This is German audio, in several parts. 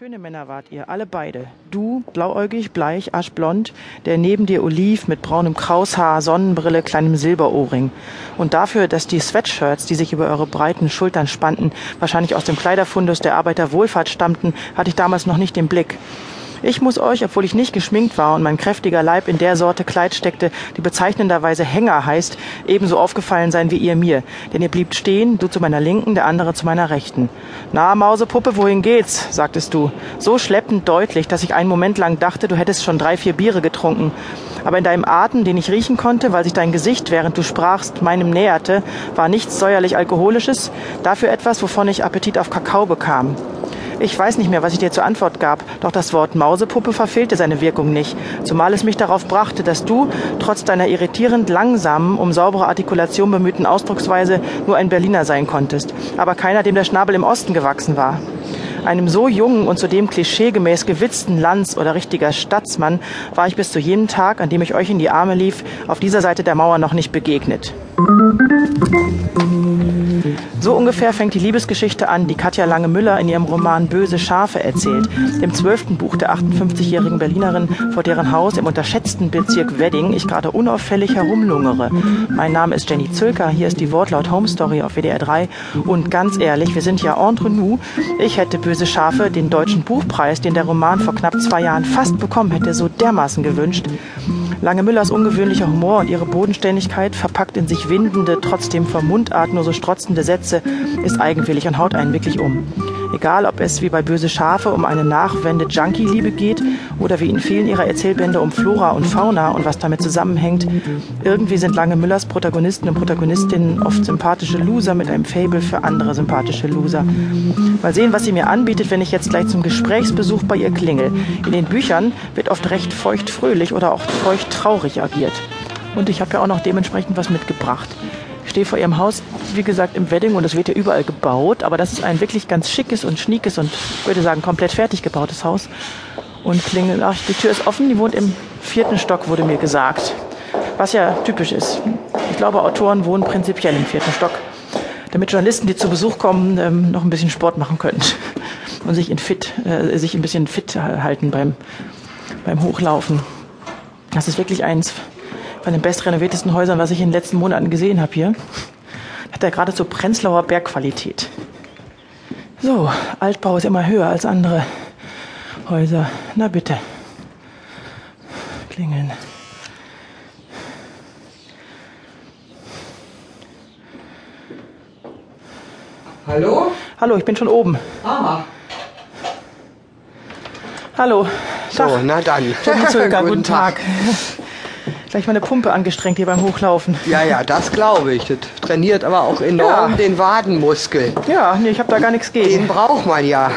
Schöne Männer wart ihr, alle beide. Du, blauäugig, bleich, aschblond, der neben dir oliv mit braunem Kraushaar, Sonnenbrille, kleinem Silberohrring. Und dafür, dass die Sweatshirts, die sich über eure breiten Schultern spannten, wahrscheinlich aus dem Kleiderfundus der Arbeiterwohlfahrt stammten, hatte ich damals noch nicht den Blick. Ich muss euch, obwohl ich nicht geschminkt war und mein kräftiger Leib in der Sorte Kleid steckte, die bezeichnenderweise Hänger heißt, ebenso aufgefallen sein wie ihr mir. Denn ihr bliebt stehen, du zu meiner Linken, der andere zu meiner Rechten. Na, Mausepuppe, wohin geht's? sagtest du. So schleppend deutlich, dass ich einen Moment lang dachte, du hättest schon drei, vier Biere getrunken. Aber in deinem Atem, den ich riechen konnte, weil sich dein Gesicht, während du sprachst, meinem näherte, war nichts säuerlich Alkoholisches, dafür etwas, wovon ich Appetit auf Kakao bekam. Ich weiß nicht mehr, was ich dir zur Antwort gab, doch das Wort Mausepuppe verfehlte seine Wirkung nicht, zumal es mich darauf brachte, dass du, trotz deiner irritierend langsamen, um saubere Artikulation bemühten Ausdrucksweise, nur ein Berliner sein konntest, aber keiner, dem der Schnabel im Osten gewachsen war. Einem so jungen und zudem klischeegemäß gewitzten Lanz oder richtiger Stadtsmann war ich bis zu jenem Tag, an dem ich euch in die Arme lief, auf dieser Seite der Mauer noch nicht begegnet. So ungefähr fängt die Liebesgeschichte an, die Katja Lange-Müller in ihrem Roman Böse Schafe erzählt, dem zwölften Buch der 58-jährigen Berlinerin, vor deren Haus im unterschätzten Bezirk Wedding ich gerade unauffällig herumlungere. Mein Name ist Jenny Zülker, hier ist die Wortlaut Home Story auf WDR 3 und ganz ehrlich, wir sind ja entre nous. Ich hätte Böse Schafe, den deutschen Buchpreis, den der Roman vor knapp zwei Jahren fast bekommen hätte, so dermaßen gewünscht. Lange Müllers ungewöhnlicher Humor und ihre Bodenständigkeit, verpackt in sich windende, trotzdem vom Mundart nur so strotzende Sätze, ist eigenwillig und haut einen wirklich um. Egal, ob es wie bei Böse Schafe um eine Nachwende-Junkie-Liebe geht oder wie in vielen ihrer Erzählbände um Flora und Fauna und was damit zusammenhängt, irgendwie sind Lange Müllers Protagonisten und Protagonistinnen oft sympathische Loser mit einem Fable für andere sympathische Loser. Mal sehen, was sie mir anbietet, wenn ich jetzt gleich zum Gesprächsbesuch bei ihr klingel. In den Büchern wird oft recht feucht-fröhlich oder auch feucht-traurig agiert. Und ich habe ja auch noch dementsprechend was mitgebracht. Stehe vor ihrem Haus, wie gesagt, im Wedding und es wird ja überall gebaut, aber das ist ein wirklich ganz schickes und schniekes und würde sagen komplett fertig gebautes Haus. Und klingelt, ach, die Tür ist offen, die wohnt im vierten Stock, wurde mir gesagt. Was ja typisch ist. Ich glaube, Autoren wohnen prinzipiell im vierten Stock, damit Journalisten, die zu Besuch kommen, ähm, noch ein bisschen Sport machen können und sich, in fit, äh, sich ein bisschen fit halten beim, beim Hochlaufen. Das ist wirklich eins von den bestrenoviertesten Häusern, was ich in den letzten Monaten gesehen habe hier. Hat er gerade so Prenzlauer Bergqualität. So, Altbau ist immer höher als andere Häuser. Na bitte. Klingeln. Hallo? Hallo, ich bin schon oben. Ah. Hallo. So, na dann. Guten, Zöger, guten Tag. Gleich mal eine Pumpe angestrengt hier beim Hochlaufen. Ja, ja, das glaube ich. Das trainiert aber auch enorm Ja. den Wadenmuskel. Ja, nee, ich habe da gar nichts Den gegen. braucht man ja.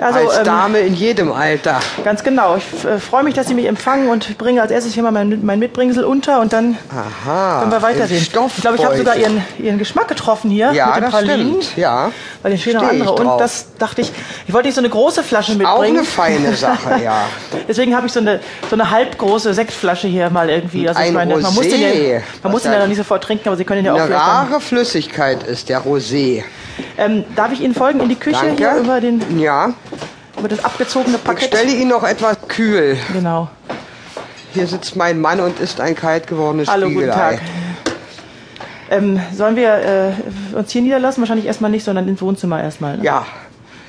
Also, als ähm, Dame in jedem Alter. Ganz genau. Ich äh, freue mich, dass Sie mich empfangen und bringe als erstes hier mal mein, mein Mitbringsel unter und dann Aha. können wir weitersehen. im Ich glaube, ich habe Stoffbeutel. sogar Ihren, Ihren Geschmack getroffen hier Ja, mit den das Pralinen. stimmt. Ja. Weil den stehen noch andere. Und das dachte ich, ich wollte nicht so eine große Flasche Auch mitbringen. eine feine Sache, ja. Deswegen habe ich so eine, so eine halbgroße Sektflasche hier mal irgendwie. Also Ein meine, man muss Rosé. den ja, man muss den ja noch nicht sofort trinken, aber Sie können den ja auch Eine dann, rare Flüssigkeit ist der Rosé. Ähm, Darf ich Ihnen folgen in die Küche Danke. hier über, den, Ja. über das abgezogene Ich Paket? stelle ihn noch etwas kühl. Genau. Hier sitzt mein Mann und isst ein kalt gewordenes Hallo, guten Spiegelei. Tag. Ähm, sollen wir äh, uns hier niederlassen? Wahrscheinlich erstmal nicht, sondern ins Wohnzimmer erstmal. Ne? Ja.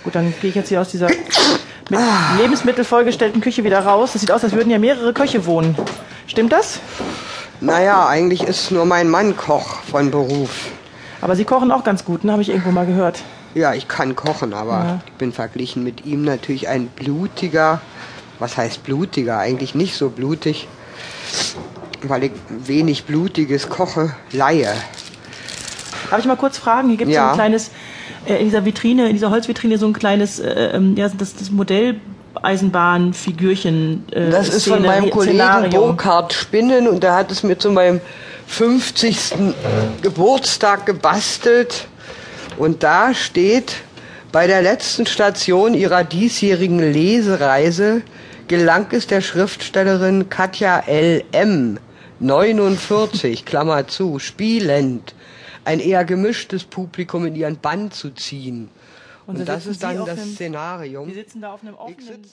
Gut, dann gehe ich jetzt hier aus dieser mit Lebensmittel vollgestellten Küche wieder raus. Das sieht aus, als würden ja mehrere Köche wohnen. Stimmt das? Naja, eigentlich ist nur mein Mann Koch von Beruf. Aber Sie kochen auch ganz gut, ne? Habe ich irgendwo mal gehört. Ja, ich kann kochen, aber Ja. ich bin verglichen mit ihm natürlich ein blutiger, was heißt blutiger, eigentlich nicht so blutig, weil ich wenig Blutiges koche, Laie. Darf ich mal kurz fragen? Hier gibt es so Ja. ein kleines, äh, in dieser Vitrine, in dieser Holzvitrine so ein kleines, äh, ähm, ja, das, das Modelleisenbahnfigürchen. Äh, Das ist von Szene- meinem Kollegen Szenario. Burkhard Spinnen und der hat es mir zu meinem 50. Geburtstag gebastelt. Und da steht, bei der letzten Station ihrer diesjährigen Lesereise gelang es der Schriftstellerin Katja L.M. 49, Klammer zu, spielend, ein eher gemischtes Publikum in ihren Bann zu ziehen. Und, so das ist dann das Szenarium. Sie sitzen da auf einem offenen